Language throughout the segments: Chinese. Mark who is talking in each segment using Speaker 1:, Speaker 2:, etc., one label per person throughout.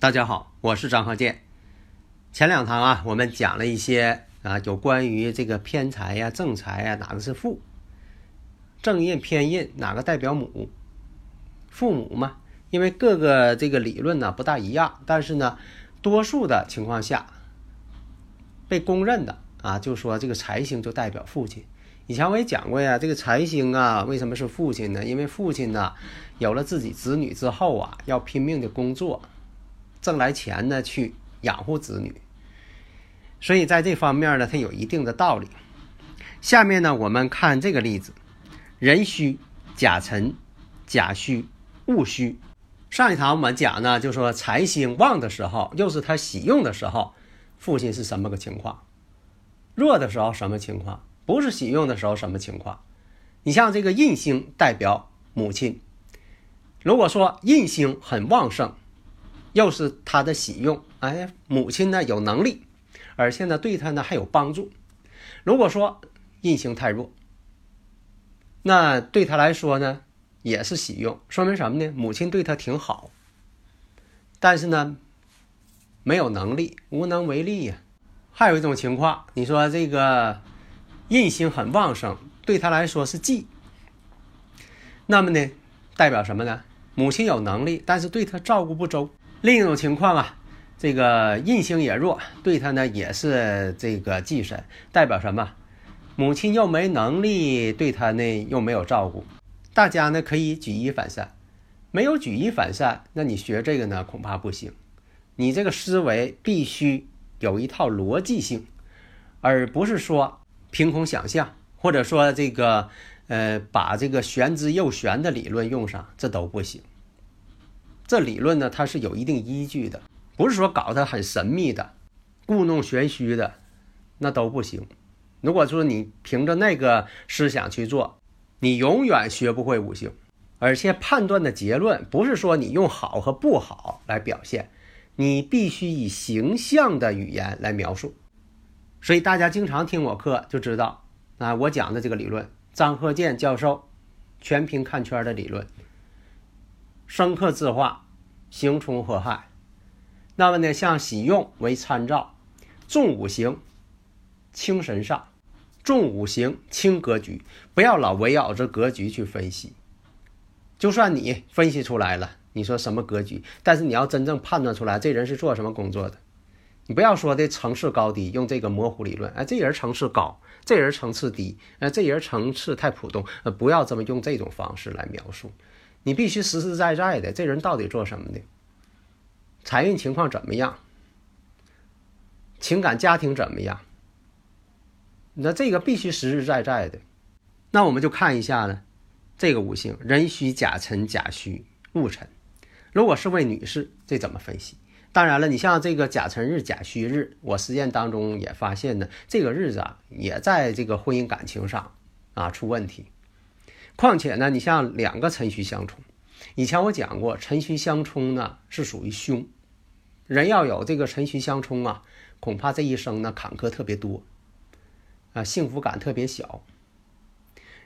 Speaker 1: 大家好，我是张鹤剑。前两堂啊，我们讲了一些啊，有关于这个偏财呀、正财呀，哪个是父？正印、偏印哪个代表母？父母嘛，因为各个这个理论呢不大一样，但是呢，多数的情况下被公认的啊，就说这个财星就代表父亲。以前我也讲过呀，这个财星啊，为什么是父亲呢？因为父亲呢，有了自己子女之后啊，要拼命的工作。挣来钱呢，去养活子女，所以在这方面呢，它有一定的道理。下面呢，我们看这个例子：壬戌、甲辰、甲戌、戊戌。上一堂我们讲呢，就说财星旺的时候，又是他喜用的时候，父亲是什么个情况？弱的时候什么情况？不是喜用的时候什么情况？你像这个印星代表母亲，如果说印星很旺盛。又是他的喜用，哎，母亲呢有能力，而且呢对他呢还有帮助。如果说印星太弱，那对他来说呢也是喜用，说明什么呢？母亲对他挺好，但是呢没有能力，无能为力呀。还有一种情况，你说这个印星很旺盛，对他来说是忌，那么呢代表什么呢？母亲有能力，但是对他照顾不周。另一种情况啊，这个印星也弱，对他呢也是这个忌神，代表什么？母亲又没能力，对他呢又没有照顾，大家呢可以举一反三。没有举一反三，那你学这个呢恐怕不行。你这个思维必须有一套逻辑性，而不是说凭空想象，或者说这个呃把这个玄之又玄的理论用上，这都不行。这理论呢，它是有一定依据的，不是说搞得很神秘的、故弄玄虚的，那都不行。如果说你凭着那个思想去做，你永远学不会五行。而且判断的结论不是说你用好和不好来表现，你必须以形象的语言来描述。所以大家经常听我课就知道啊，我讲的这个理论，张鹤健教授全凭看圈的理论。生克自化，行冲合害。那么呢，像喜用为参照，重五行，轻神煞，重五行轻格局，不要老围绕着格局去分析。就算你分析出来了，你说什么格局，但是你要真正判断出来这人是做什么工作的，你不要说的层次高低，用这个模糊理论。哎，这人层次高，这人层次低，哎，这人层次太普通，呃，不要这么用这种方式来描述。你必须实实在在的，这人到底做什么的？财运情况怎么样？情感家庭怎么样？那这个必须实实在在的。那我们就看一下呢，这个五行：壬戌、甲辰、甲戌、戊辰。如果是位女士，这怎么分析？当然了，你像这个甲辰日、甲戌日，我实践当中也发现呢，这个日子啊，也在这个婚姻感情上啊出问题。况且呢，你像两个辰戌相冲，以前我讲过，辰戌相冲呢是属于凶，人要有这个辰戌相冲啊，恐怕这一生呢坎坷特别多，啊，幸福感特别小。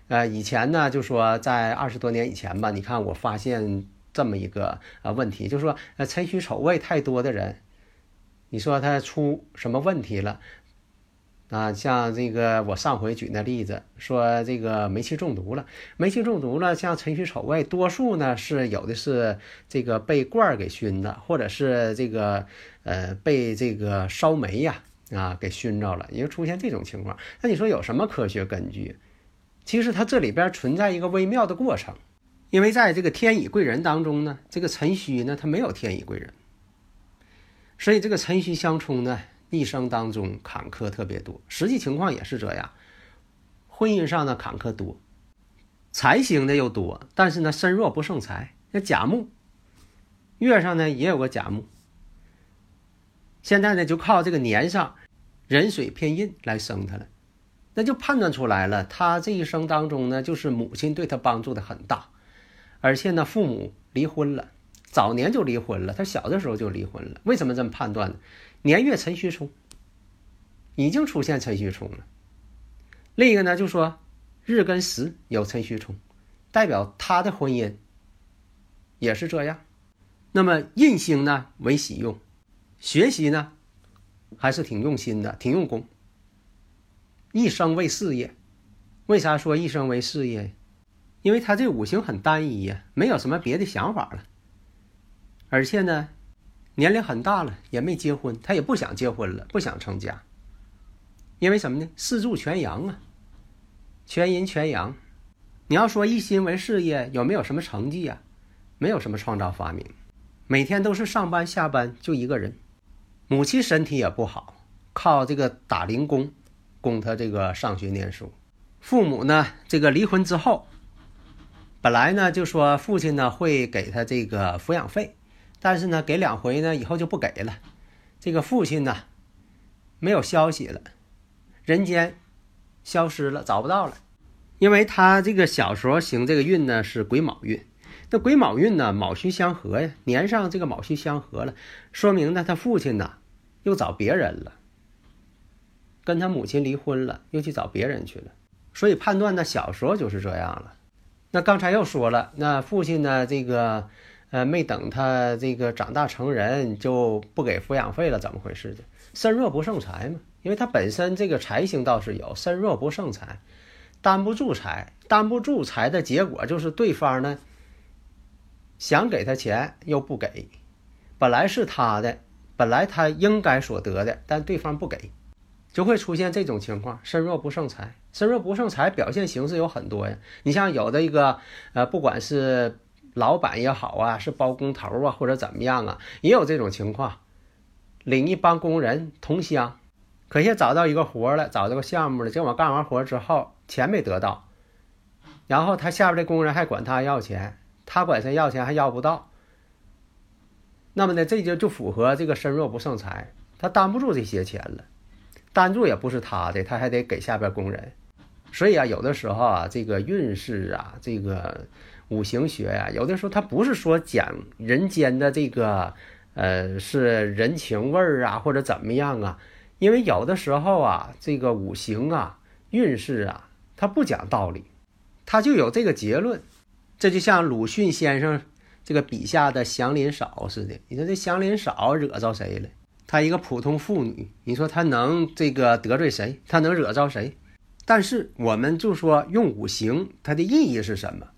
Speaker 1: 呃，以前呢就说在二十多年以前吧，你看我发现这么一个啊问题，就是说呃辰戌丑未太多的人，你说他出什么问题了？啊，像这个我上回举那例子，说这个煤气中毒了，煤气中毒了，像辰戌丑未，多数呢是有的是这个被罐儿给熏的，或者是这个呃被这个烧煤呀啊给熏着了，也就出现这种情况。那你说有什么科学根据？其实它这里边存在一个微妙的过程，因为在这个天乙贵人当中呢，这个辰戌呢它没有天乙贵人，所以这个辰戌相冲呢。一生当中坎坷特别多。实际情况也是这样，婚姻上的坎坷多，财星的又多，但是呢身弱不胜财。那甲木月上呢也有个甲木，现在呢就靠这个年上壬水偏印来生他了，那就判断出来了，他这一生当中呢就是母亲对他帮助的很大，而且呢父母离婚了。早年就离婚了，他小的时候就离婚了。为什么这么判断呢？年月辰戌冲，已经出现辰戌冲了。另一个呢，就说日跟时有辰戌冲，代表他的婚姻也是这样。那么印星呢为喜用，学习呢还是挺用心的，挺用功。一生为事业，为啥说一生为事业？因为他这五行很单一呀，没有什么别的想法了。而且呢，年龄很大了，也没结婚，他也不想结婚了，不想成家。因为什么呢？四柱全阳啊，全阴全阳。你要说一心为事业，有没有什么成绩啊？没有什么创造发明，每天都是上班下班就一个人。母亲身体也不好，靠这个打零工供他这个上学念书。父母呢，这个离婚之后，本来呢就说父亲呢会给他这个抚养费。但是呢，给两回呢，以后就不给了。这个父亲呢，没有消息了，人间消失了，找不到了。因为他这个小时候行这个运呢是癸卯运，那癸卯运呢，卯戌相合呀，年上这个卯戌相合了，说明呢他父亲呢又找别人了，跟他母亲离婚了，又去找别人去了。所以判断呢，小时候就是这样了。那刚才又说了，那父亲呢这个。呃，没等他这个长大成人就不给抚养费了，怎么回事的？身弱不胜财嘛，因为他本身这个财星倒是有，身弱不胜财，担不住财，担不住财的结果就是对方呢想给他钱又不给，本来是他的，本来他应该所得的，但对方不给，就会出现这种情况，身弱不胜财。身弱不胜财表现形式有很多呀，你像有的一个呃，不管是。老板也好啊，是包工头啊，或者怎么样啊，也有这种情况。领一帮工人同乡，可是找到一个活了，找这个项目了，结果干完活之后钱没得到，然后他下边的工人还管他要钱，他管谁要钱还要不到。那么呢，这就就符合这个身弱不胜财，他担不住这些钱了，担住也不是他的，他还得给下边工人。所以啊，有的时候啊，这个运势啊，这个。五行学呀，有的时候它不是说讲人间的这个，呃，是人情味儿啊，或者怎么样啊？因为有的时候啊，这个五行啊、运势啊，它不讲道理，它就有这个结论。这就像鲁迅先生这个笔下的祥林嫂似的。你说这祥林嫂惹着谁了？她一个普通妇女，你说她能这个得罪谁？她能惹着谁？但是我们就说用五行，它的意义是什么？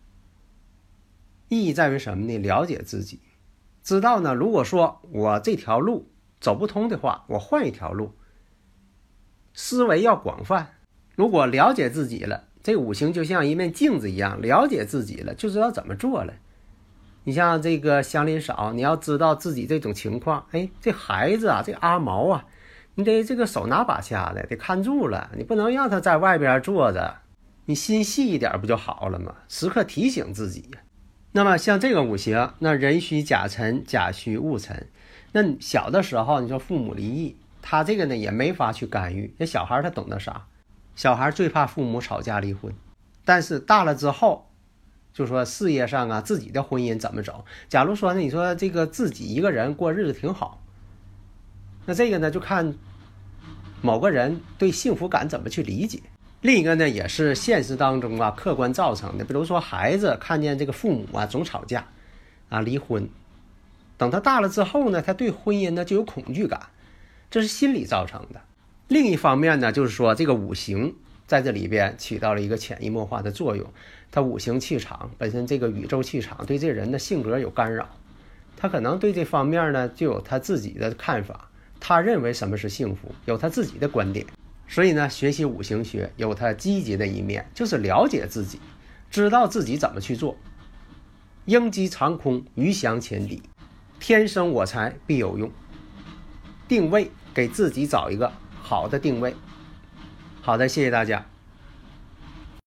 Speaker 1: 意义在于什么呢？了解自己，知道呢。如果说我这条路走不通的话，我换一条路。思维要广泛。如果了解自己了，这五行就像一面镜子一样，了解自己了，就知道怎么做了。你像这个祥林嫂，你要知道自己这种情况，哎，这孩子啊，这阿毛啊，你得这个手拿把掐的，得看住了，你不能让他在外边坐着，你心细一点不就好了吗？时刻提醒自己。那么像这个五行，那壬戌甲辰，甲戌戊辰，那小的时候你说父母离异，他这个呢也没法去干预。那小孩他懂得啥？小孩最怕父母吵架离婚，但是大了之后，就说事业上啊，自己的婚姻怎么走？假如说呢，你说这个自己一个人过日子挺好，那这个呢就看某个人对幸福感怎么去理解。另一个呢，也是现实当中啊，客观造成的。比如说，孩子看见这个父母啊总吵架，啊离婚，等他大了之后呢，他对婚姻呢就有恐惧感，这是心理造成的。另一方面呢，就是说这个五行在这里边起到了一个潜移默化的作用。他五行气场本身这个宇宙气场对这人的性格有干扰，他可能对这方面呢就有他自己的看法，他认为什么是幸福，有他自己的观点。所以呢，学习五行学有它积极的一面，就是了解自己，知道自己怎么去做。鹰击长空，鱼翔浅底，天生我材必有用。定位给自己找一个好的定位。好的，谢谢大家。